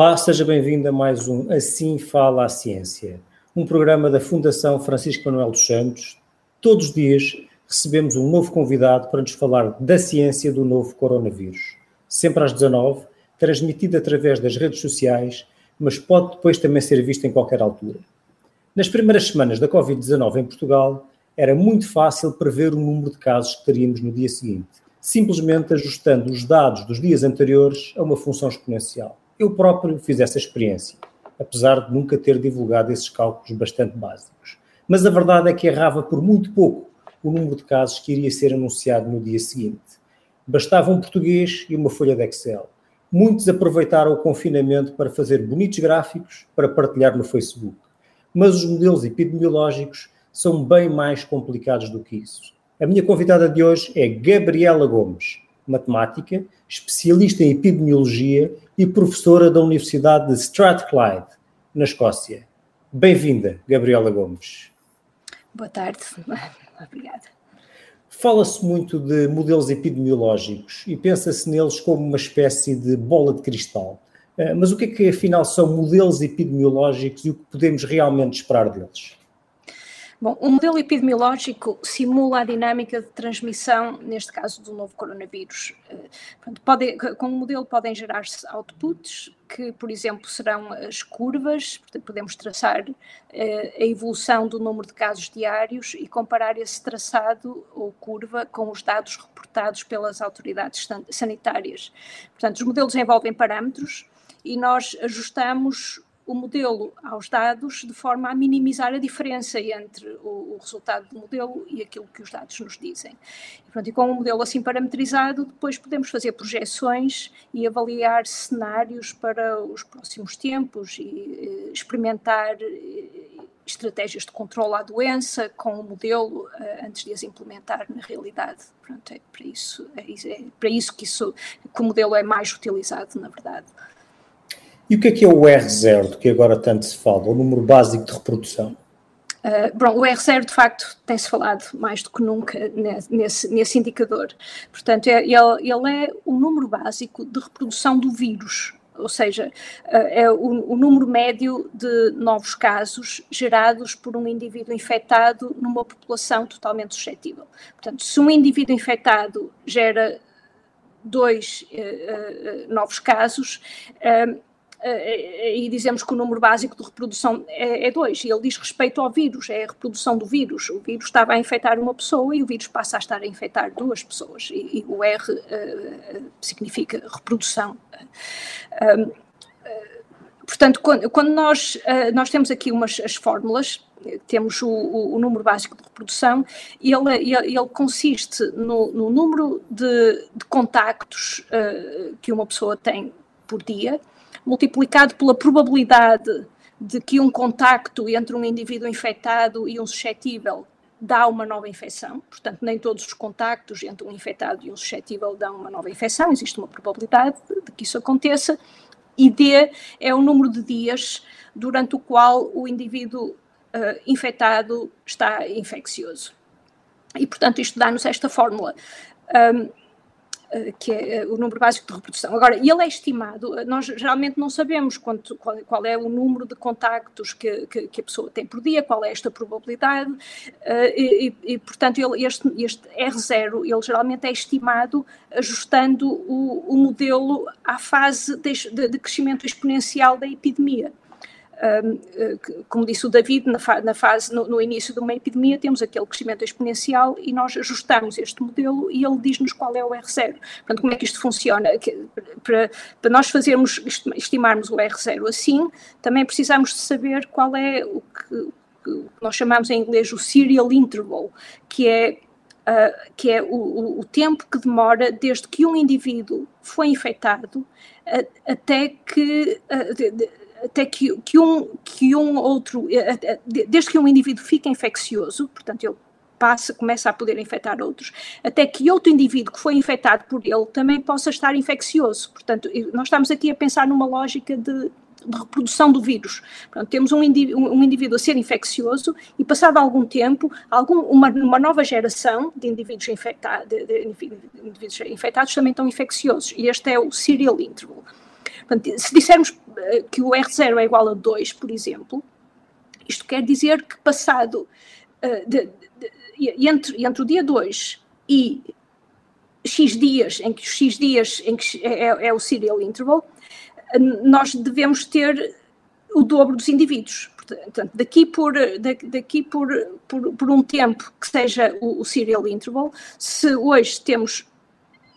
Olá, seja bem-vindo a mais um Assim Fala a Ciência, um programa da Fundação Francisco Manuel dos Santos. Todos os dias recebemos um novo convidado para nos falar da ciência do novo coronavírus. Sempre às 19 transmitido através das redes sociais, mas pode depois também ser visto em qualquer altura. Nas primeiras semanas da Covid-19 em Portugal, era muito fácil prever o número de casos que teríamos no dia seguinte, simplesmente ajustando os dados dos dias anteriores a uma função exponencial. Eu próprio fiz essa experiência, apesar de nunca ter divulgado esses cálculos bastante básicos. Mas a verdade é que errava por muito pouco o número de casos que iria ser anunciado no dia seguinte. Bastava um português e uma folha de Excel. Muitos aproveitaram o confinamento para fazer bonitos gráficos para partilhar no Facebook. Mas os modelos epidemiológicos são bem mais complicados do que isso. A minha convidada de hoje é Gabriela Gomes, matemática, especialista em epidemiologia e professora da Universidade de Strathclyde, na Escócia. Bem-vinda, Gabriela Gomes. Boa tarde, obrigada. Fala-se muito de modelos epidemiológicos e pensa-se neles como uma espécie de bola de cristal. Eh, mas o que é que afinal são modelos epidemiológicos e o que podemos realmente esperar deles? Bom, o modelo epidemiológico simula a dinâmica de transmissão, neste caso do novo coronavírus. Eh, pode, com o modelo podem gerar-se outputs, que, por exemplo, serão as curvas, podemos traçar eh, a evolução do número de casos diários e comparar esse traçado ou curva com os dados reportados pelas autoridades sanitárias. Portanto, os modelos envolvem parâmetros e nós ajustamos o modelo aos dados de forma a minimizar a diferença entre o, o resultado do modelo e aquilo que os dados nos dizem. E, pronto, e com o modelo assim parametrizado, depois podemos fazer projeções e avaliar cenários para os próximos tempos e, eh, experimentar eh, estratégias de controle à doença com o modelo uh, antes de as implementar na realidade. Pronto, é para isso, é, é para isso que, isso que o modelo é mais utilizado, na verdade. E o que é que é o R0, de que agora tanto se fala, o número básico de reprodução? Uh, bom, o R0 de facto tem-se falado mais do que nunca nesse, nesse indicador. Portanto, é, ele, ele, é o número básico de reprodução do vírus, ou seja, uh, é o, o, número médio de novos casos gerados por um indivíduo infectado numa população totalmente suscetível. Portanto, se um indivíduo infectado gera dois uh, novos casos, e dizemos que o número básico de reprodução é 2, e ele diz respeito ao vírus, é a reprodução do vírus. O vírus estava a infectar uma pessoa e o vírus passa a estar a infectar duas pessoas, e, e o R uh, significa reprodução. Uh, portanto, quando, nós, uh, nós temos aqui umas as fórmulas, temos o, o, número básico de reprodução, ele, ele, consiste no, no, número de, de contactos que uma pessoa tem por dia, multiplicado pela probabilidade de que um contacto entre um indivíduo infectado e um suscetível dá uma nova infecção, portanto, nem todos os contactos entre um infectado e um suscetível dão uma nova infecção, existe uma probabilidade de que isso aconteça, e D é o número de dias durante o qual o indivíduo uh, infectado está infeccioso. E, portanto, isto dá-nos esta fórmula. Um, que é eh, o número básico de reprodução. Agora, ele é estimado, eh, nós geralmente não sabemos quanto, qual, qual, é o número de contactos que, que, que, a pessoa tem por dia, qual é esta probabilidade, e, e, portanto, ele, este, este, R0, ele geralmente é estimado ajustando o, o modelo à fase de, de, de crescimento exponencial da epidemia. Eh, como disse o David, na, fa na fase, no, no, início de uma epidemia, temos aquele crescimento exponencial e nós ajustamos este modelo e ele diz-nos qual é o R0. Portanto, como é que isto funciona? para, para nós fazermos, estimarmos o R0 assim, também precisamos de saber qual é o que, o que nós chamamos em inglês o serial interval, que é Uh, que é o, o, tempo que demora desde que um indivíduo foi infectado uh, até que uh, de, até que, que, um, que um outro, eh, eh, desde que um indivíduo fica infeccioso, portanto ele passa, começa a poder infectar outros, até que outro indivíduo que foi infectado por ele também possa estar infeccioso. Portanto, nós estamos aqui a pensar numa lógica de, de reprodução do vírus. Portanto, temos um indivíduo, um indivíduo, a ser infeccioso e, passado algum tempo, algum, uma, uma nova geração de indivíduos, infecta, de, de indivíduos infectados também estão infecciosos. E este é o serial interval. Portanto, se dissermos que o R0 é igual a 2, por exemplo, isto quer dizer que passado uh, de, de, entre, entre o dia 2 e X dias, em que os X dias em que é, é, é o serial interval, nós devemos ter o dobro dos indivíduos. Portanto, daqui por, daqui por, por, por um tempo que seja o, o serial interval, se hoje temos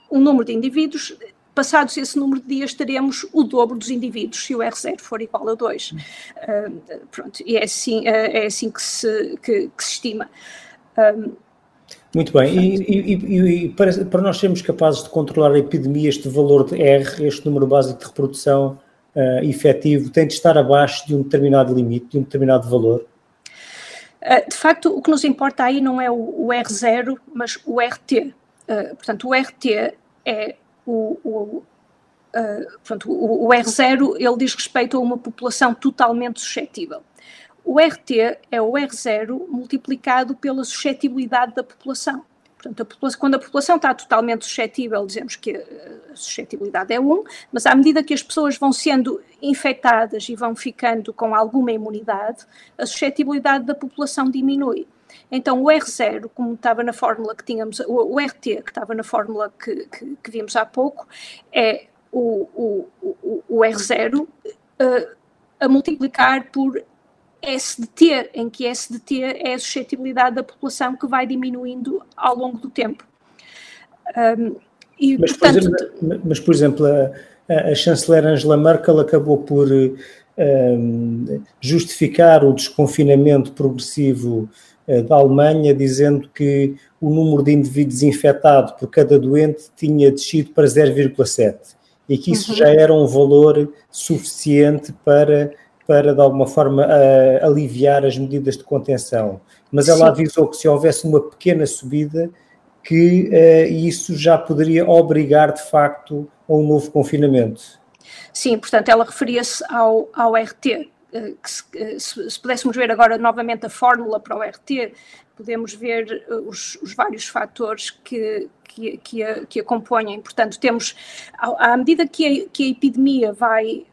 um número de indivíduos, passados esse número de dias teremos o dobro dos indivíduos se o R0 for igual a 2. Uh, ah, pronto, e é assim, uh, é assim que, se, que, que se estima. Um, muito bem, e, e, e, para, para, nós sermos capazes de controlar a epidemia, este valor de R, este número básico de reprodução uh, efetivo, tem de estar abaixo de um determinado limite, de um determinado valor? Uh, de facto, o que nos importa aí não é o, o R0, mas o RT. Uh, portanto, o RT é o, o Uh, portanto, o, o, R0 ele diz respeito a uma população totalmente suscetível. O RT é o R0 multiplicado pela suscetibilidade da população. Portanto, a população, quando a população está totalmente suscetível, dizemos que a suscetibilidade é 1, mas à medida que as pessoas vão sendo infectadas e vão ficando com alguma imunidade, a suscetibilidade da população diminui. Então, o R0, como estava na fórmula que tínhamos, o, o RT, que estava na fórmula que, que, que vimos há pouco, é o, o, o, o R0 uh, eh, a multiplicar por S de T, em que S de T é a suscetibilidade da população que vai diminuindo ao longo do tempo. Um, e, mas, portanto, por exemplo, mas, por exemplo, a, a, chanceler Angela Merkel acabou por justificar o desconfinamento progressivo uh, da Alemanha, dizendo que o número de indivíduos infectados por cada doente tinha descido para 0,7 e que isso uhum. já era um valor suficiente para para, de alguma forma, uh, aliviar as medidas de contenção. Mas ela Sim. avisou que se houvesse uma pequena subida, que uh, isso já poderia obrigar, de facto, a um novo confinamento. Sim, portanto, ela referia-se ao, ao RT, eh, que se, se, se, pudéssemos ver agora novamente a fórmula para o RT, podemos ver os, os vários fatores que, que, que, a, que a compõem. Portanto, temos, à, medida que a, que a epidemia vai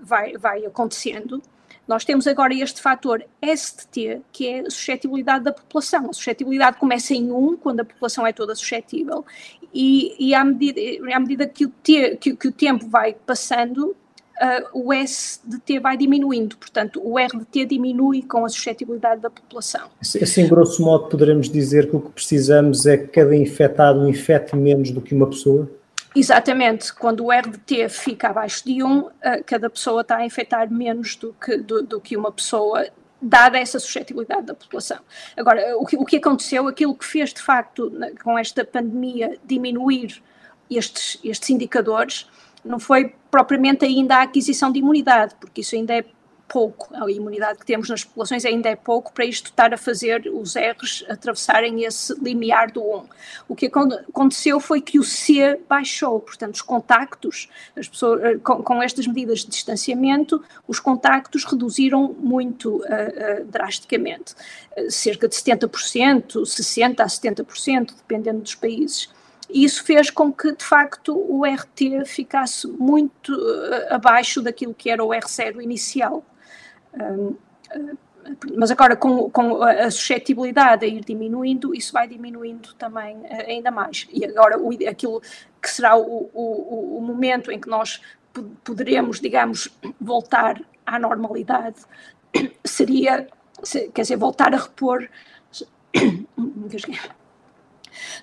vai, vai acontecendo. Nós temos agora este fator ST, que é a suscetibilidade da população. A suscetibilidade começa em 1, quando a população é toda suscetível, e, e à, medida, à medida que o, que, que o tempo vai passando, uh, o S de T vai diminuindo, portanto, o R de T diminui com a suscetibilidade da população. Assim, grosso modo, poderemos dizer que o que precisamos é que cada infectado infecte menos do que uma pessoa? Exatamente, quando o R de T fica abaixo de 1, eh, cada pessoa está a infectar menos do que, do, do que uma pessoa, dada essa suscetibilidade da população. Agora, o que, o que aconteceu, aquilo que fez de facto com esta pandemia diminuir estes, estes indicadores, não foi propriamente ainda a aquisição de imunidade, porque isso ainda é pouco, a imunidade que temos nas populações ainda é pouco para isto estar a fazer os R's atravessarem esse limiar do 1. O que aconteceu foi que o C baixou, portanto, os contactos, as pessoas, eh, com, com estas medidas de distanciamento, os contactos reduziram muito uh, uh, drasticamente, uh, cerca de 70%, 60% a 70%, dependendo dos países. Isso fez com que, de facto, o RT ficasse muito abaixo daquilo que era o R0 inicial. Mas agora, com, com, a suscetibilidade a ir diminuindo, isso vai diminuindo também eh, ainda mais. E agora, o, aquilo que será o, o, o momento em que nós poderemos, digamos, voltar à normalidade, seria, quer dizer, voltar a repor.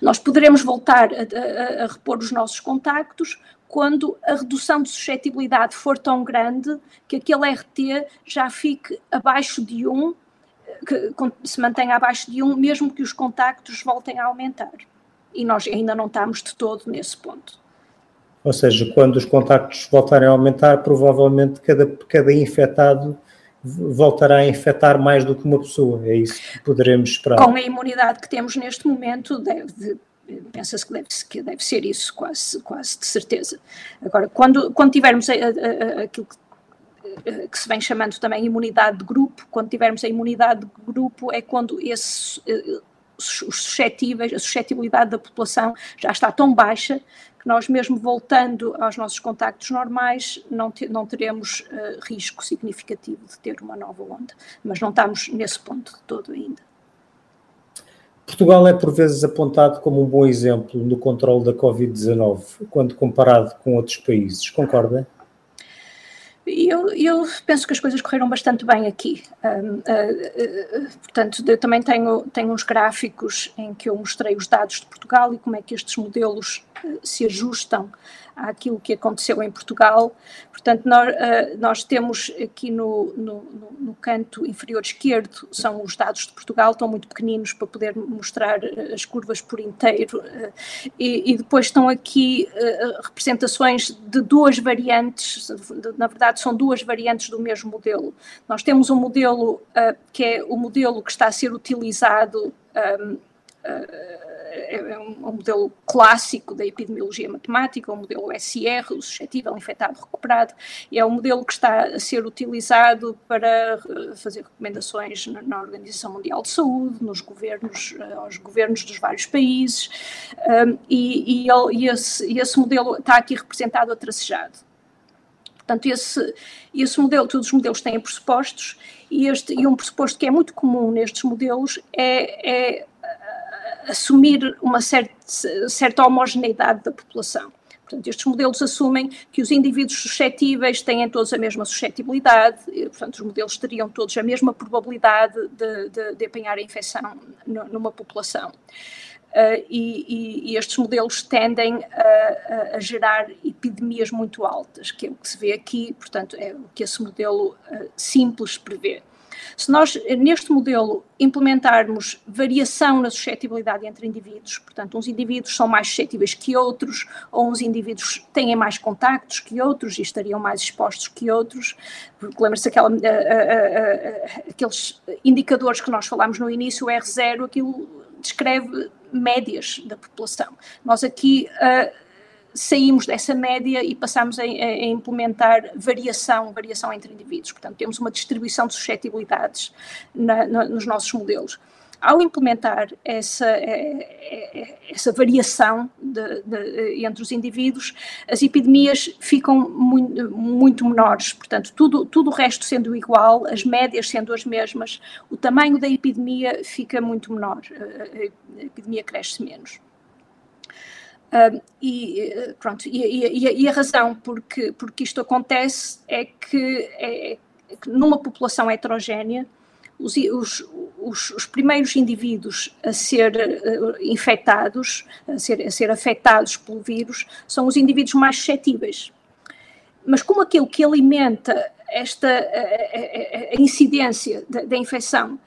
Nós poderemos voltar a, a, a repor os nossos contactos quando a redução de suscetibilidade for tão grande que aquele RT já fique abaixo de 1, que se mantenha abaixo de 1, mesmo que os contactos voltem a aumentar. E nós ainda não estamos de todo nesse ponto. Ou seja, quando os contactos voltarem a aumentar, provavelmente cada, cada infectado voltará a infectar mais do que uma pessoa. É isso que poderemos esperar. Com a imunidade que temos neste momento, deve, pensa-se que deve, que deve ser isso, quase, quase de certeza. Agora, quando, quando tivermos a, a, a, aquilo que, que, se vem chamando também imunidade de grupo, quando tivermos a imunidade de grupo é quando esse, os suscetíveis, a suscetibilidade da população já está tão baixa nós mesmo voltando aos nossos contactos normais não, te, não teremos uh, risco significativo de ter uma nova onda, mas não estamos nesse ponto de todo ainda. Portugal é por vezes apontado como um bom exemplo no controle da Covid-19, quando comparado com outros países, concorda? Eu, eu, penso que as coisas correram bastante bem aqui. Uh, uh, uh, portanto, eu também tenho, tenho uns gráficos em que eu mostrei os dados de Portugal e como é que estes modelos se ajustam àquilo que aconteceu em Portugal. Portanto, nós, uh, nós temos aqui no, no, no, canto inferior esquerdo, são os dados de Portugal, estão muito pequeninos para poder mostrar eh, as curvas por inteiro, e, e, depois estão aqui representações de duas variantes, de, na verdade são duas variantes do mesmo modelo. Nós temos um modelo que é o modelo que está a ser utilizado um, é, é um, um, modelo clássico da epidemiologia matemática, o um modelo SIR, o suscetível, infectado, recuperado, é um modelo que está a ser utilizado para fazer recomendações na, Organização Mundial de Saúde, nos governos, aos governos dos vários países, e, e, ele, e, esse, esse modelo está aqui representado a tracejado. Portanto, esse, esse modelo, todos os modelos têm pressupostos, e, este, e um pressuposto que é muito comum nestes modelos é, é assumir uma certa, certa homogeneidade da população. Portanto, estes modelos assumem que os indivíduos suscetíveis têm todos a mesma suscetibilidade, e, portanto, os modelos teriam todos a mesma probabilidade de, de, de apanhar a infecção numa população. Uh, e, e, estes modelos tendem a, a, gerar epidemias muito altas, que é o que se vê aqui, portanto, é o que esse modelo uh, simples prevê. Se nós, neste modelo, implementarmos variação na suscetibilidade entre indivíduos, portanto, uns indivíduos são mais suscetíveis que outros, ou uns indivíduos têm mais contactos que outros e estariam mais expostos que outros, porque lembra-se aqueles indicadores que nós falámos no início, o R0, aquilo descreve médias da população. Nós aqui uh, saímos dessa média e passamos a, a, implementar variação, variação entre indivíduos. Portanto, temos uma distribuição de suscetibilidades na, na, nos nossos modelos. Ao implementar essa, essa variação de, de, entre os indivíduos, as epidemias ficam muito, muito menores. Portanto, tudo, tudo o resto sendo igual, as médias sendo as mesmas, o tamanho da epidemia fica muito menor, a epidemia cresce menos. Uh, e pronto, e, e, e, a razão porque, porque isto acontece é que, é, é que numa população heterogénea, os, os, os, os, primeiros indivíduos a ser uh, infectados, a ser, a ser afetados pelo vírus, são os indivíduos mais suscetíveis. Mas como aquilo que alimenta esta a, a, a incidência da, da infecção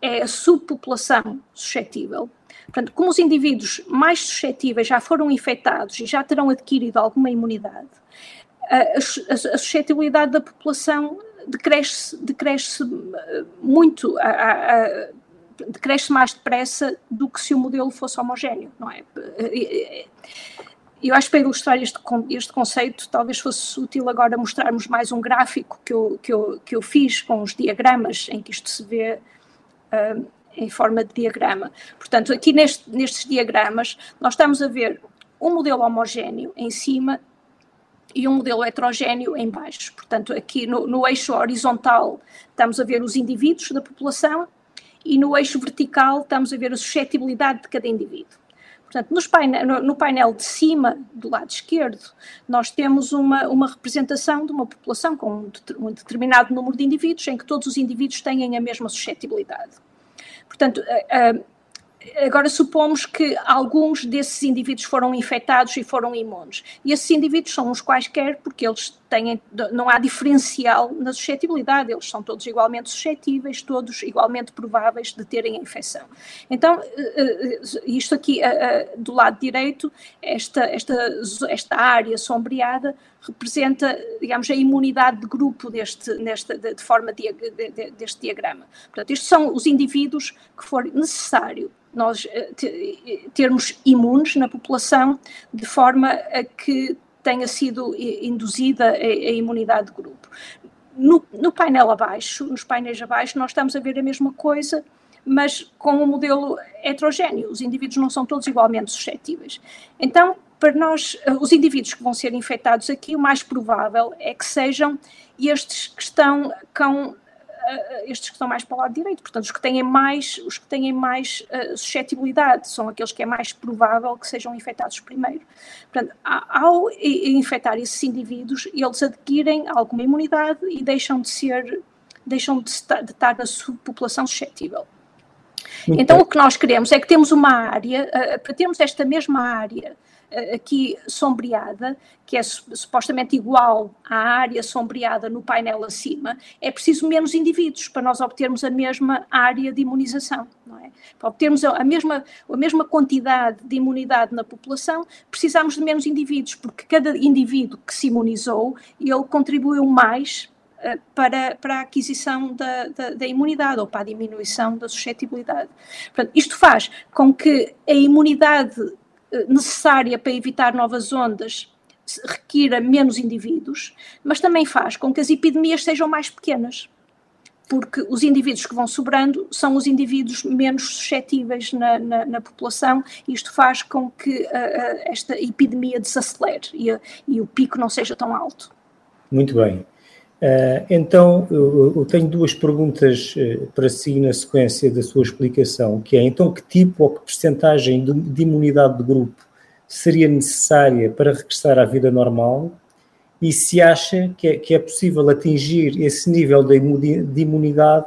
é a subpopulação suscetível, Portanto, como os indivíduos mais suscetíveis já foram infectados e já terão adquirido alguma imunidade, a, a, a suscetibilidade da população decresce, decresce eh, muito, a, a, decresce mais depressa do que se o modelo fosse homogéneo, não é? Eu acho que para ilustrar este, este conceito, talvez fosse útil agora mostrarmos mais um gráfico que eu, que eu, que eu fiz com os diagramas em que isto se vê uh, em forma de diagrama. Portanto, aqui neste, nestes diagramas, nós estamos a ver um modelo homogéneo em cima e um modelo heterogéneo em baixo. Portanto, aqui no, no, eixo horizontal estamos a ver os indivíduos da população e no eixo vertical estamos a ver a suscetibilidade de cada indivíduo. Portanto, no, no, painel de cima, do lado esquerdo, nós temos uma, uma representação de uma população com um, um determinado número de indivíduos, em que todos os indivíduos têm a mesma suscetibilidade. Portanto, eh, agora supomos que alguns desses indivíduos foram infectados e foram imunes. E esses indivíduos são os quaisquer porque eles têm, não há diferencial na suscetibilidade, eles são todos igualmente suscetíveis, todos igualmente prováveis de terem a infecção. Então, eh, isto aqui do lado direito, esta, esta, esta área sombreada representa, digamos, a imunidade de grupo deste, nesta, de, de forma de, de, deste diagrama. Portanto, estes são os indivíduos que for necessário nós eh, termos imunes na população de forma a que tenha sido induzida a, a imunidade de grupo. No, no, painel abaixo, nos painéis abaixo, nós estamos a ver a mesma coisa, mas com um modelo heterogéneo. Os indivíduos não são todos igualmente suscetíveis. Então, para nós, os indivíduos que vão ser infectados aqui, o mais provável é que sejam estes que estão com estes que estão mais para o lado direito, portanto, os que têm mais, os que têm mais uh, suscetibilidade são aqueles que é mais provável que sejam infectados primeiro. Portanto, ao infectar esses indivíduos, eles adquirem alguma imunidade e deixam de ser, deixam de estar, de estar na subpopulação suscetível. Então, o que nós queremos é que temos uma área, uh, para termos esta mesma área eh, aqui sombreada, que é supostamente igual à área sombreada no painel acima, é preciso menos indivíduos para nós obtermos a mesma área de imunização. Não é? Para obtermos a mesma, a mesma quantidade de imunidade na população, precisamos de menos indivíduos, porque cada indivíduo que se imunizou, ele contribuiu mais eh, para, para a aquisição da, da, da, imunidade ou para a diminuição da suscetibilidade. Portanto, isto faz com que a imunidade eh, necessária para evitar novas ondas requira menos indivíduos, mas também faz com que as epidemias sejam mais pequenas, porque os indivíduos que vão sobrando são os indivíduos menos suscetíveis na, na, na população, e isto faz com que uh, esta epidemia desacelere e, uh, e o pico não seja tão alto. Muito bem. Uh, então, eu, eu, tenho duas perguntas uh, para si na sequência da sua explicação, que é, então, que tipo ou que percentagem de, de imunidade de grupo seria necessária para regressar à vida normal e se acha que é, que é possível atingir esse nível de, de imunidade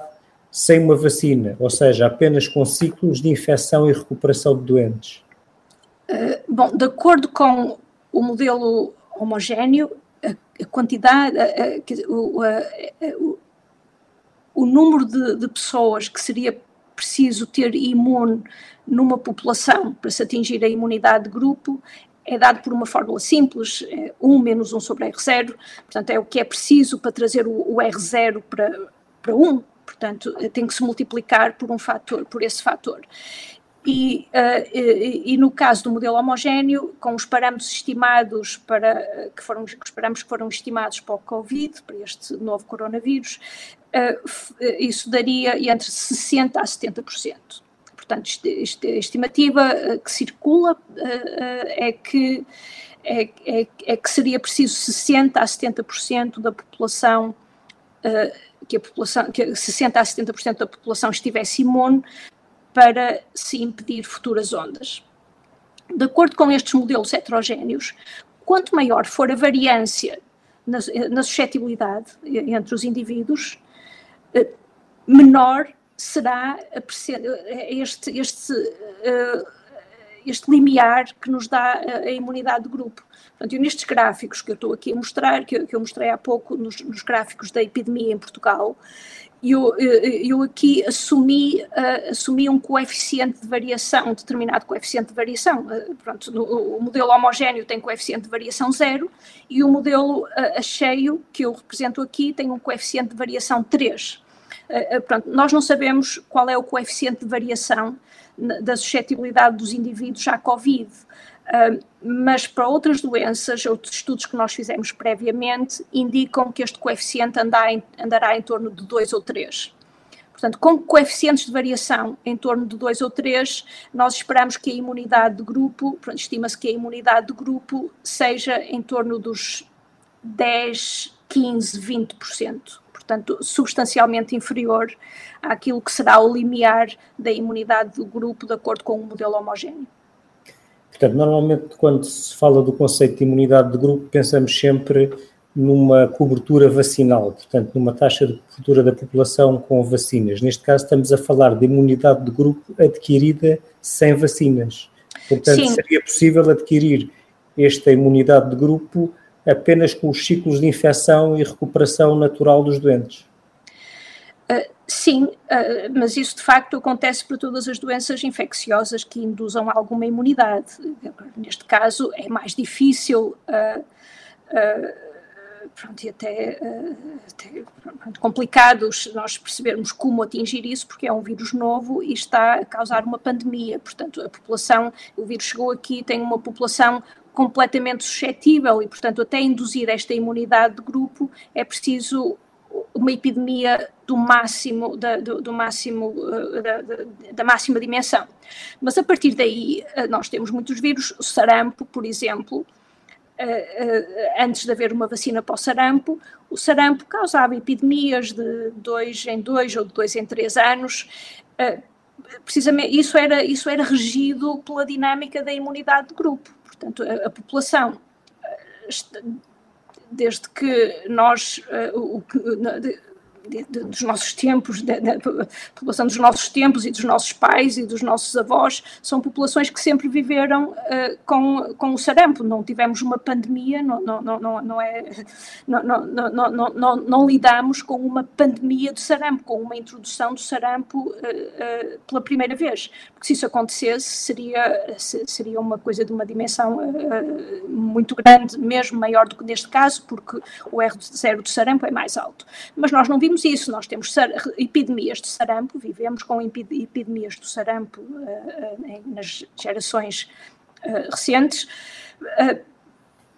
sem uma vacina, ou seja, apenas com ciclos de infecção e recuperação de doentes? Uh, bom, de acordo com o modelo homogéneo, a quantidade, a, o, o, o, número de, de, pessoas que seria preciso ter imune numa população para se atingir a imunidade de grupo é dado por uma fórmula simples, é 1 menos 1 sobre R0, portanto é o que é preciso para trazer o, o R0 para, para 1, portanto tem que se multiplicar por um fator, por esse fator. E, uh, e, e, no caso do modelo homogéneo, com os parâmetros estimados para que foram os parâmetros que foram estimados para o Covid, para este novo coronavírus, uh, isso daria entre 60% a 70%. Portanto, a estimativa que circula uh, é que é, é, é, que seria preciso 60 a 70% da população que a população, que 60 a 70% da população estivesse imune para se impedir futuras ondas. De acordo com estes modelos heterogéneos, quanto maior for a variância na, na suscetibilidade entre os indivíduos, eh, menor será este, este, eh, este limiar que nos dá a imunidade de grupo. Portanto, nestes gráficos que eu estou aqui a mostrar, que eu, que eu mostrei há pouco nos, nos, gráficos da epidemia em Portugal, eu, eu aqui assumi, uh, assumi um coeficiente de variação, um determinado coeficiente de variação. Uh, pronto, no, o modelo homogéneo tem coeficiente de variação zero e o modelo uh, cheio, que eu represento aqui, tem um coeficiente de variação 3. pronto, nós não sabemos qual é o coeficiente de variação da suscetibilidade dos indivíduos à Covid mas para outras doenças, outros estudos que nós fizemos previamente indicam que este coeficiente andará em, andará em torno de 2 ou 3. Portanto, com coeficientes de variação em torno de 2 ou 3, nós esperamos que a imunidade de grupo, estima-se que a imunidade de grupo seja em torno dos 10, 15, 20%. Portanto, substancialmente inferior àquilo que será o limiar da imunidade do grupo de acordo com o modelo homogéneo. Portanto, normalmente quando se fala do conceito de imunidade de grupo, pensamos sempre numa cobertura vacinal, portanto, numa taxa de cobertura da população com vacinas. Neste caso, estamos a falar de imunidade de grupo adquirida sem vacinas. Portanto, Sim. seria possível adquirir esta imunidade de grupo apenas com os ciclos de infecção e recuperação natural dos doentes. Uh, sim, uh, mas isso de facto acontece para todas as doenças infecciosas que induzam alguma imunidade. Neste caso é mais difícil uh, pronto, e até, até pronto, complicado nós percebermos como atingir isso, porque é um vírus novo e está a causar uma pandemia. Portanto, a população, o vírus chegou aqui, tem uma população completamente suscetível e, portanto, até induzir esta imunidade de grupo é preciso uma epidemia do máximo, da, do, do máximo da, da, máxima dimensão. Mas a partir daí nós temos muitos vírus, o sarampo, por exemplo, antes de haver uma vacina para o sarampo, o sarampo causava epidemias de dois em dois ou de dois em três anos. Precisamente isso era, isso era regido pela dinâmica da imunidade de grupo. Portanto, a, a população desde que nós, dos nossos tempos, da população dos nossos tempos e dos nossos pais e dos nossos avós, são populações que sempre viveram uh, com, com o sarampo. Não tivemos uma pandemia, não, é, não, lidamos com uma pandemia de sarampo, com uma introdução do sarampo uh, uh, pela primeira vez. Porque se isso acontecesse, seria, seria uma coisa de uma dimensão muito grande, mesmo maior do que neste caso, porque o R0 do sarampo é mais alto. Mas nós não vimos vimos isso, nós temos epidemias de sarampo, vivemos com epidemias do sarampo uh, nas gerações uh, recentes,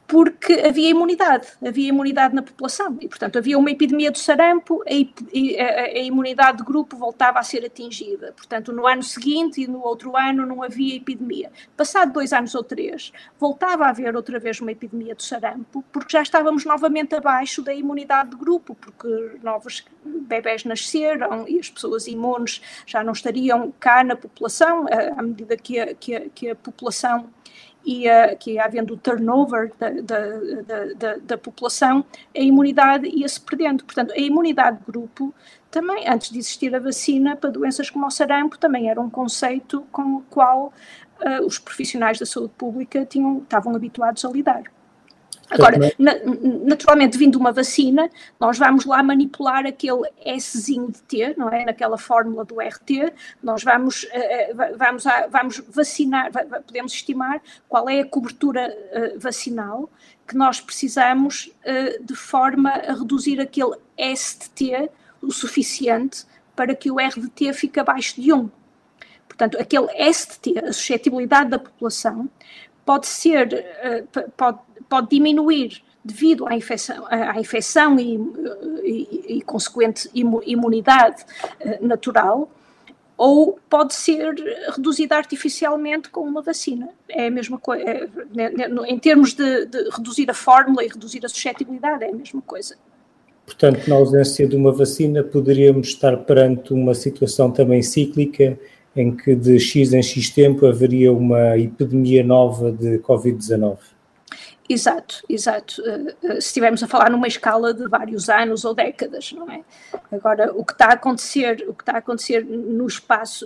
porque havia imunidade, havia imunidade na população e, portanto, havia uma epidemia do sarampo, a, a, imunidade de grupo voltava a ser atingida. Portanto, no ano seguinte e no outro ano não havia epidemia. Passado dois anos ou três, voltava a haver outra vez uma epidemia do sarampo, porque já estávamos novamente abaixo da imunidade de grupo, porque novos bebés nasceram e as pessoas imunes já não estariam cá na população, à medida que a, que a, que a ia, que ia havendo o turnover da, da, da, da, população, a imunidade ia-se perdendo. Portanto, a imunidade de grupo também, antes de existir a vacina para doenças como o sarampo, também era um conceito com o qual uh, os profissionais da saúde pública tinham, estavam habituados a lidar. Agora, na, naturalmente, vindo uma vacina, nós vamos lá manipular aquele Szinho de T, não é? Naquela fórmula do RT, nós vamos, uh, vamos, a, vamos vacinar, podemos estimar qual é a cobertura uh, vacinal que nós precisamos uh, de forma a reduzir aquele S de T o suficiente para que o R de T fique abaixo de 1. Portanto, aquele S de T, a suscetibilidade da população, pode ser, pode pode diminuir devido à infecção, à infecção e, e, e consequente imunidade eh, natural, ou pode ser reduzida artificialmente com uma vacina. É a mesma coisa, é, né, né, em termos de, de, reduzir a fórmula e reduzir a suscetibilidade, é a mesma coisa. Portanto, na ausência de uma vacina, poderíamos estar perante uma situação também cíclica, em que de X em X tempo haveria uma epidemia nova de Covid-19. Exato, exato. Eh, eh, se estivermos a falar numa escala de vários anos ou décadas, não é? Agora, o que está a acontecer, o que está a acontecer no espaço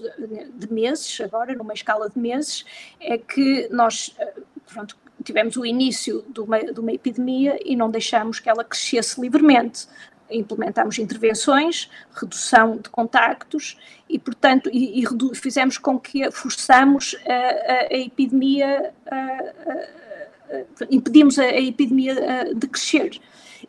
de meses, agora numa escala de meses, é que nós, eh, pronto, tivemos o início de uma, de uma epidemia e não deixamos que ela crescesse livremente implementámos intervenções, redução de contactos e, portanto, e, e fizemos com que forçamos a, a, a epidemia a, impedimos a, epidemia de crescer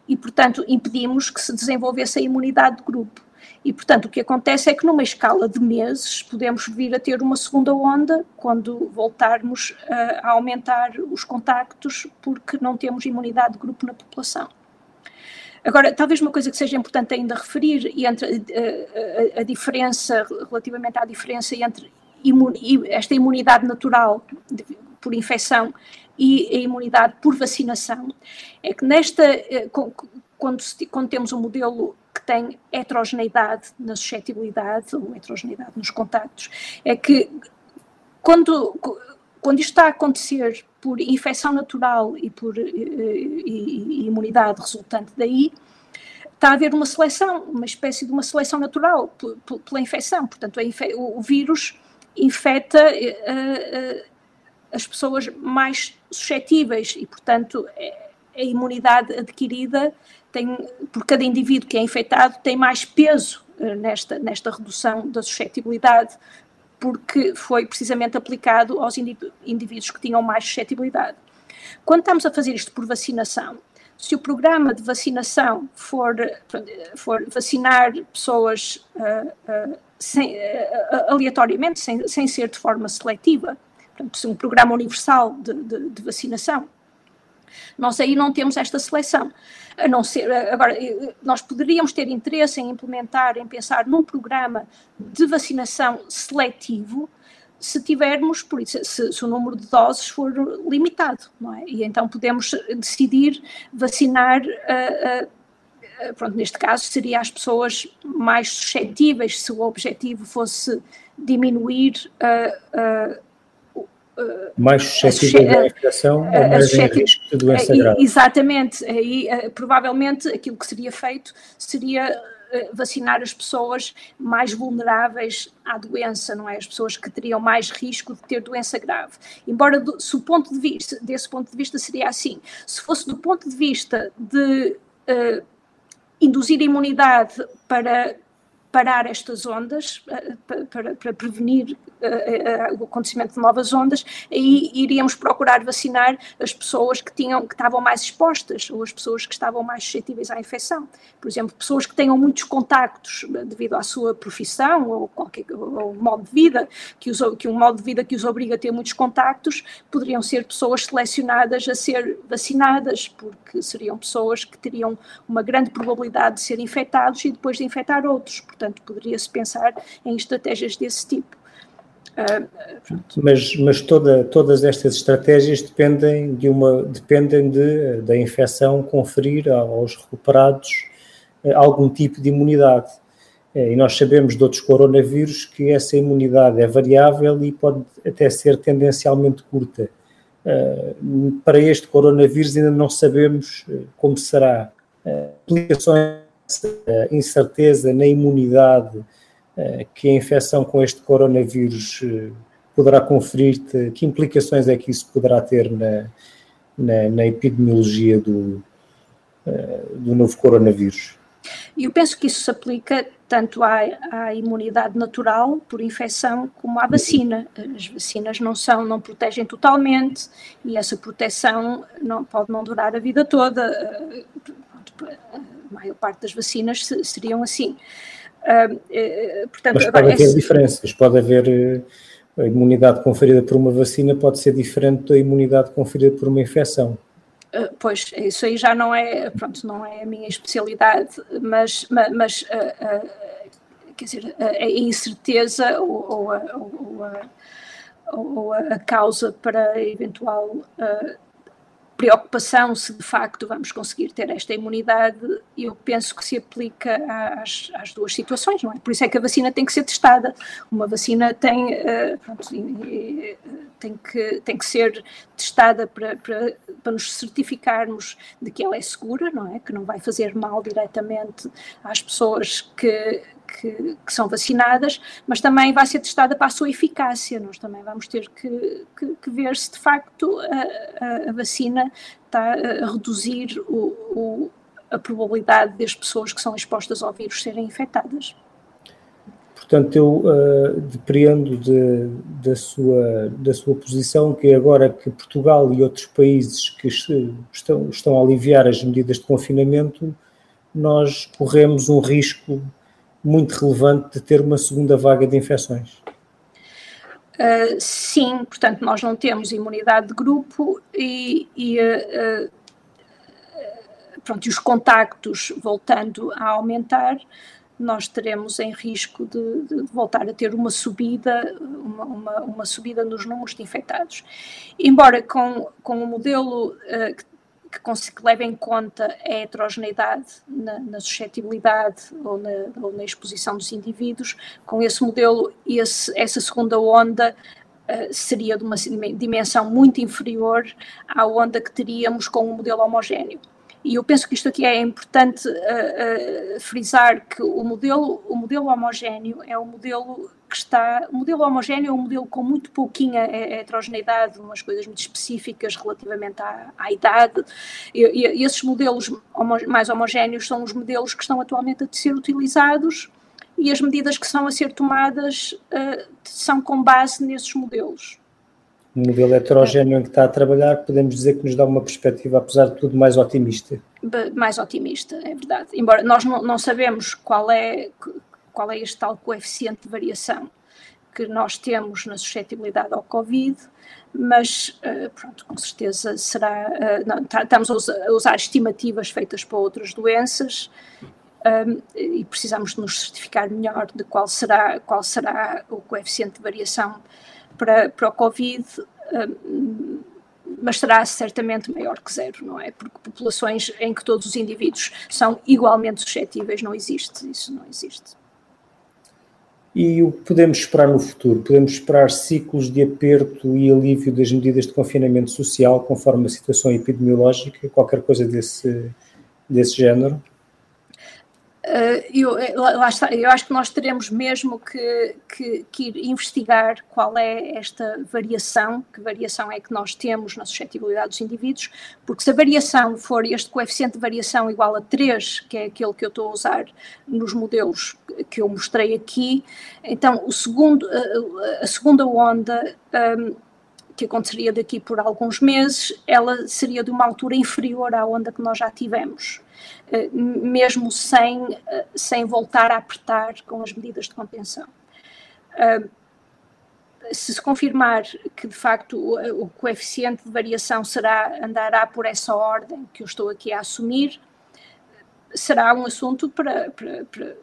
e, portanto, impedimos que se desenvolvesse a imunidade de grupo. E, portanto, o que acontece é que numa escala de meses podemos vir a ter uma segunda onda quando voltarmos a aumentar os contactos porque não temos imunidade de grupo na população. Agora, talvez uma coisa que seja importante ainda referir entre uh, a, a, diferença, relativamente à diferença entre imun, esta imunidade natural de, por infecção e a imunidade por vacinação, é que nesta, eh, quando, quando temos um modelo que tem heterogeneidade na suscetibilidade ou heterogeneidade nos contactos, é que quando, quando isto está a acontecer por infecção natural e por e, eh, e, e imunidade resultante daí, está a haver uma seleção, uma espécie de uma seleção natural pela infecção. Portanto, infe o, vírus infecta uh, uh, as pessoas mais suscetíveis e, portanto, é, a imunidade adquirida tem, por cada indivíduo que é infectado tem mais peso eh, nesta, nesta redução da suscetibilidade, porque foi precisamente aplicado aos indivíduos que tinham mais suscetibilidade. Quando estamos a fazer isto por vacinação, se o programa de vacinação for, for vacinar pessoas uh, uh, sem, uh, aleatoriamente, sem, sem ser de forma seletiva, portanto, um programa universal de, de, de vacinação. Nós aí não temos esta seleção. A não ser, agora, nós poderíamos ter interesse em implementar, em pensar num programa de vacinação seletivo, se tivermos, por isso, se, se, o número de doses for limitado, não é? E então podemos decidir vacinar, uh, uh, pronto, neste caso seria as pessoas mais suscetíveis, se o objetivo fosse diminuir uh, mais suscetível à infecção ou mais em risco de doença grave. Exatamente, aí provavelmente aquilo que seria feito seria vacinar as pessoas mais vulneráveis à doença, não é? As pessoas que teriam mais risco de ter doença grave. Embora, do, se o ponto de vista, desse ponto de vista seria assim, se fosse do ponto de vista de uh, induzir imunidade para parar estas ondas, eh, para, para prevenir uh, uh, o acontecimento de novas ondas, aí iríamos procurar vacinar as pessoas que, tinham, que estavam mais expostas ou as pessoas que estavam mais suscetíveis à infecção. Por exemplo, pessoas que tenham muitos contactos devido à sua profissão ou, qualquer, ou modo de vida, que, os, que um modo de vida que os obriga a ter muitos contactos, poderiam ser pessoas selecionadas a ser vacinadas, porque seriam pessoas que teriam uma grande probabilidade de ser infectados e depois de infectar outros. Portanto, poderia-se pensar em estratégias desse tipo. Mas, mas toda, todas estas estratégias dependem de uma dependem de, da infecção conferir aos recuperados eh, algum tipo de imunidade. Eh, e nós sabemos de outros coronavírus que essa imunidade é variável e pode até ser tendencialmente curta. Eh, para este coronavírus ainda não sabemos como será. Implicações, incerteza na imunidade eh, que a infecção com este coronavírus eh, poderá conferir-te, que implicações é que isso poderá ter na, na, na epidemiologia do, eh, do novo coronavírus? Eu penso que isso se aplica tanto à, à, imunidade natural por infecção como à vacina. As vacinas não são, não protegem totalmente e essa proteção não, pode não durar a vida toda. A maior parte das vacinas seriam assim. Uh, portanto, Mas pode haver é... diferenças, pode haver eh, a imunidade conferida por uma vacina pode ser diferente da imunidade conferida por uma infecção. Uh, pois, isso aí já não é, pronto, não é a minha especialidade, mas, mas, mas uh, quer dizer, a, incerteza ou, ou, a, ou, a, ou, a, causa para eventual preocupação se de facto vamos conseguir ter esta imunidade, eu penso que se aplica às, às, duas situações, não é? Por isso é que a vacina tem que ser testada. Uma vacina tem, uh, pronto, tem, que, tem que ser testada para, para, para nos certificarmos de que ela é segura, não é? Que não vai fazer mal diretamente às pessoas que, que, que, são vacinadas, mas também vai ser testada para a sua eficácia. Nós também vamos ter que, que, que ver se de facto a, a, vacina está a reduzir o, o, a probabilidade das pessoas que são expostas ao vírus serem infectadas. Portanto, eu uh, depreendo de, da, sua, da sua posição que agora que Portugal e outros países que estão, estão a aliviar as medidas de confinamento, nós corremos um risco muito relevante de ter uma segunda vaga de infecções. Uh, sim, portanto, nós não temos imunidade de grupo e, e uh, pronto, os contactos voltando a aumentar, nós teremos em risco de, de voltar a ter uma subida, uma, uma, uma, subida nos números de infectados. Embora com, com o modelo que, que leva em conta a heterogeneidade na, na suscetibilidade ou na, ou na, exposição dos indivíduos, com esse modelo, esse, essa segunda onda uh, seria de uma dimensão muito inferior à onda que teríamos com um modelo homogéneo. E eu penso que isto aqui é importante uh, uh, frisar que o modelo, o modelo homogéneo é o modelo que está. O modelo homogéneo é um modelo com muito pouquinha heterogeneidade, umas coisas muito específicas relativamente à, à idade. E, e, esses modelos homo, mais homogéneos são os modelos que estão atualmente a ser utilizados e as medidas que são a ser tomadas uh, são com base nesses modelos. O modelo heterogéneo em que está a trabalhar, podemos dizer que nos dá uma perspectiva, apesar de tudo, mais otimista. Mais otimista, é verdade. Embora nós não, sabemos qual é qual é este tal coeficiente de variação que nós temos na suscetibilidade ao Covid, mas uh, pronto, com certeza será. Uh, não, tá, estamos a usar, estimativas feitas para outras doenças um, e precisamos nos certificar melhor de qual será, qual será o coeficiente de variação para, para o Covid. Um, mas será certamente maior que zero, não é? Porque populações em que todos os indivíduos são igualmente suscetíveis não existe, isso não existe. E o que podemos esperar no futuro? Podemos esperar ciclos de aperto e alívio das medidas de confinamento social conforme a situação epidemiológica, qualquer coisa desse, desse género? Uh, eu, eh, lá está, eu acho que nós teremos mesmo que, que, que, ir investigar qual é esta variação, que variação é que nós temos na suscetibilidade dos indivíduos, porque se a variação for este coeficiente de variação igual a 3, que é aquele que eu estou a usar nos modelos que eu mostrei aqui, então o segundo, a, a segunda onda um, que aconteceria daqui por alguns meses, ela seria de uma altura inferior à onda que nós já tivemos. Eh, mesmo sem, eh, sem voltar a apertar com as medidas de contenção. Eh, se se confirmar que de facto o, coeficiente de variação será andará por essa ordem que eu estou aqui a assumir, será um assunto para, para, para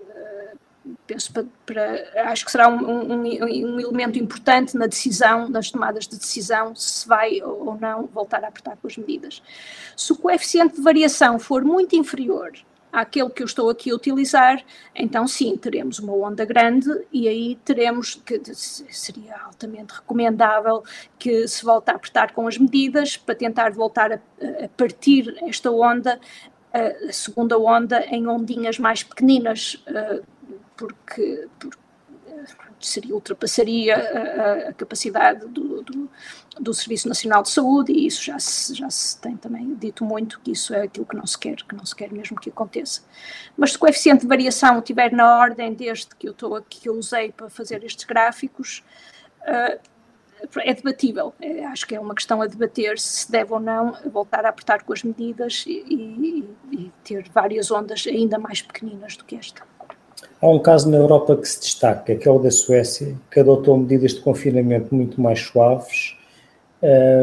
penso para, para, acho que será um, um, um, elemento importante na decisão, nas tomadas de decisão, se vai ou não voltar a apertar com as medidas. Se o coeficiente de variação for muito inferior àquele que eu estou aqui a utilizar, então sim, teremos uma onda grande e aí teremos que seria altamente recomendável que se volte a apertar com as medidas para tentar voltar a, a partir esta onda a segunda onda em ondinhas mais pequeninas, uh, porque, porque seria, ultrapassaria a, a capacidade do, do, do, Serviço Nacional de Saúde e isso já se, já se tem também dito muito que isso é aquilo que não se quer, que não se quer mesmo que aconteça. Mas se o coeficiente de variação estiver na ordem deste que eu estou aqui, que eu usei para fazer estes gráficos, uh, é debatível. É, acho que é uma questão a debater se deve ou não voltar a apertar com as medidas e, e, e ter várias ondas ainda mais pequeninas do que esta. Há um caso na Europa que se destaca, que é o da Suécia, que adotou medidas de confinamento muito mais suaves,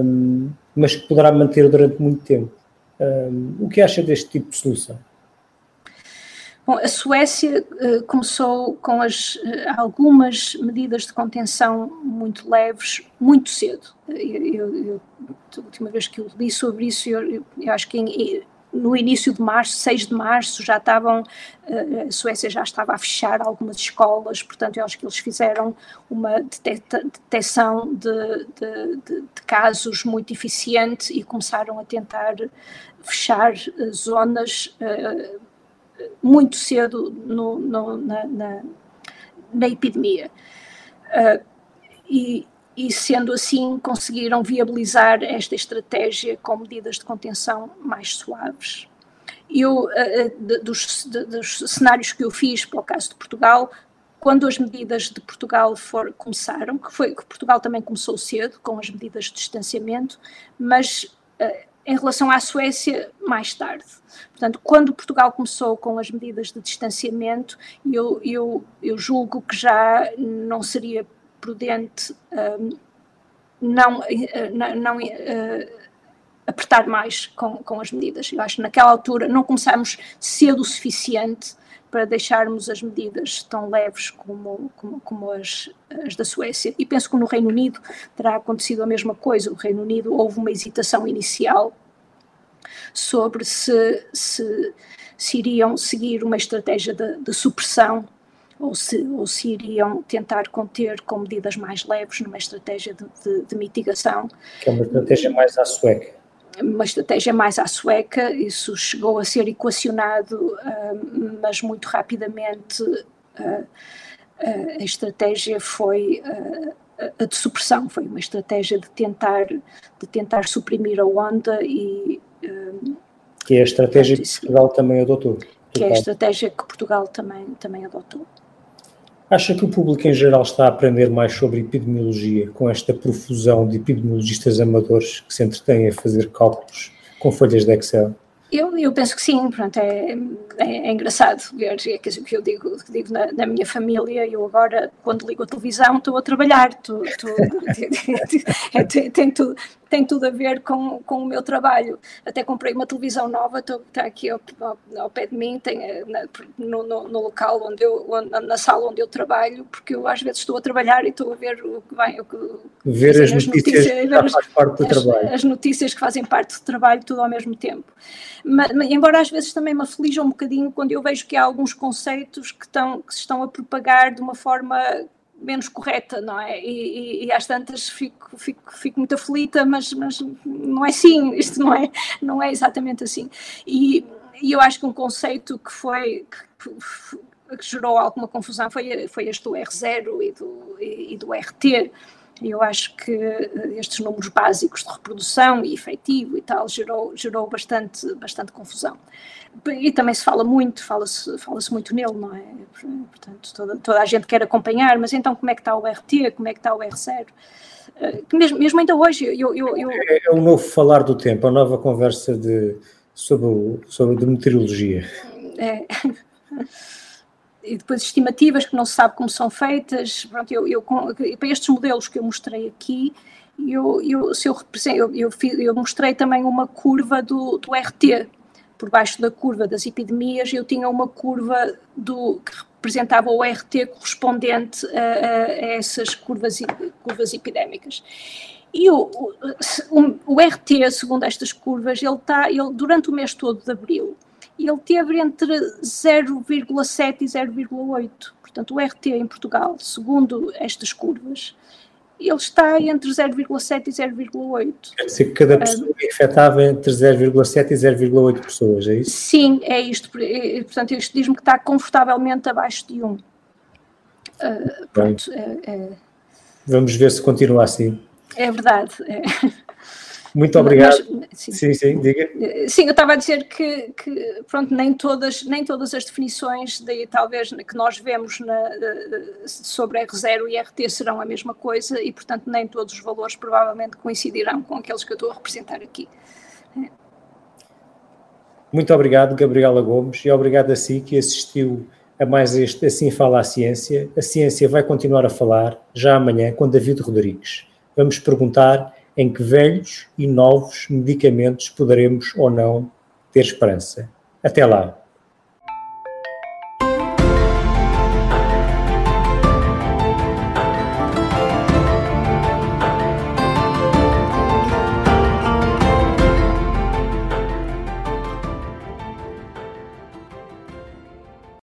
um, mas que poderá manter durante muito tempo. Um, o que acha deste tipo de solução? Bom, a Suécia uh, começou com as, uh, algumas medidas de contenção muito leves, muito cedo. Eu, eu, eu, a última vez que eu li sobre isso, eu, acho que em, no início de março, 6 de março, já estavam, eh, a Suécia já estava a fechar algumas escolas, portanto, eu acho que eles fizeram uma detecção de, de, de, de casos muito eficiente e começaram a tentar fechar eh, zonas uh, muito cedo no, no, na, na, na, epidemia. E, e, sendo assim, conseguiram viabilizar esta estratégia com medidas de contenção mais suaves. Eu, dos, dos cenários que eu fiz para o caso de Portugal, quando as medidas de Portugal for, começaram, que foi que Portugal também começou cedo com as medidas de distanciamento, mas em relação à Suécia, mais tarde. Portanto, quando Portugal começou com as medidas de distanciamento, eu, eu, eu julgo que já não seria prudente um, não, uh, não, não uh, apertar mais com, com as medidas. Eu acho que naquela altura não começámos cedo o suficiente para deixarmos as medidas tão leves como, como, como as, as, da Suécia. E penso que no Reino Unido terá acontecido a mesma coisa. O Reino Unido houve uma hesitação inicial sobre se, se, se iriam seguir uma estratégia de, de supressão ou se, ou se iriam tentar conter com medidas mais leves numa estratégia de, de, de mitigação. Que é uma estratégia mais à sueca. Uma estratégia mais à sueca, isso chegou a ser equacionado, uh, mas muito rapidamente uh, uh, a estratégia foi a de supressão, foi uma estratégia de tentar, de tentar suprimir a onda e. que é a estratégia que Portugal também adotou. Que é a estratégia que Portugal também, também adotou. Acha que o público em geral está a aprender mais sobre epidemiologia com esta profusão de epidemiologistas amadores que se entretêm a fazer cálculos com folhas de Excel? Eu, eu penso que sim, pronto, é, é, é engraçado ver, é que eu digo, digo na, na, minha família, eu agora, quando ligo a televisão, estou a trabalhar, estou, estou, é, tem, tem, tudo, tem tudo a ver com, com o meu trabalho. Até comprei uma televisão nova, está aqui ao, ao, ao, pé de mim, tem, eh, na, no, no, no, local onde eu, onde, na sala onde eu trabalho, porque eu às vezes estou a trabalhar e estou a ver o que vem, o que, ver as, as notícias, notícias que faz parte do as, trabalho. As notícias que fazem parte do trabalho, tudo ao mesmo tempo mas, embora às vezes também me aflija um bocadinho quando eu vejo que há alguns conceitos que, estão, que se estão a propagar de uma forma menos correta, não é? E, e, e às tantas fico, fico, fico muito aflita, mas, mas não é assim, isto não é, não é exatamente assim. E, e eu acho que um conceito que foi, que, que gerou alguma confusão foi, foi este do R0 e do, e, e do RT, eu acho que eh, estes números básicos de reprodução e efetivo e tal gerou, gerou bastante, bastante confusão. E também se fala muito, fala-se fala muito nele, não é? Portanto, toda, toda a gente quer acompanhar, mas então como é que está o RT, como é que está o R0? Eh, que mesmo, mesmo ainda hoje eu, eu, eu... É, é o novo falar do tempo, a nova conversa de, sobre, sobre a meteorologia. É e depois estimativas que não se sabe como são feitas. Pronto, eu, eu, para estes modelos que eu mostrei aqui, eu, eu, se eu, eu, eu, mostrei também uma curva do, do RT. Por baixo da curva das epidemias, eu tinha uma curva do, que representava o RT correspondente a, a, a essas curvas, curvas epidémicas. E o, o, o, RT, segundo estas curvas, ele está, ele, durante o mês todo de abril, ele teve entre 0,7 e 0,8. Portanto, o RT em Portugal, segundo estas curvas, ele está entre 0,7 e 0,8. Quer dizer que cada pessoa uh, infectava entre 0,7 e 0,8 pessoas, é isso? Sim, é isto. Portanto, isto diz-me que está confortavelmente abaixo de 1. Uh, pronto, é, é, Vamos ver se continua assim. É verdade. É. Muito obrigado. Mas, sim. sim, sim, diga. Sim, eu estava a dizer que, que, pronto, nem todas, nem todas as definições daí talvez que nós vemos na, sobre R0 e RT serão a mesma coisa e, portanto, nem todos os valores provavelmente coincidirão com aqueles que eu estou a representar aqui. Muito obrigado, Gabriela Gomes, e obrigado a si que assistiu a mais este Assim Fala a Ciência. A ciência vai continuar a falar já amanhã com David Rodrigues. Vamos perguntar em que velhos e novos medicamentos poderemos ou não ter esperança. Até lá!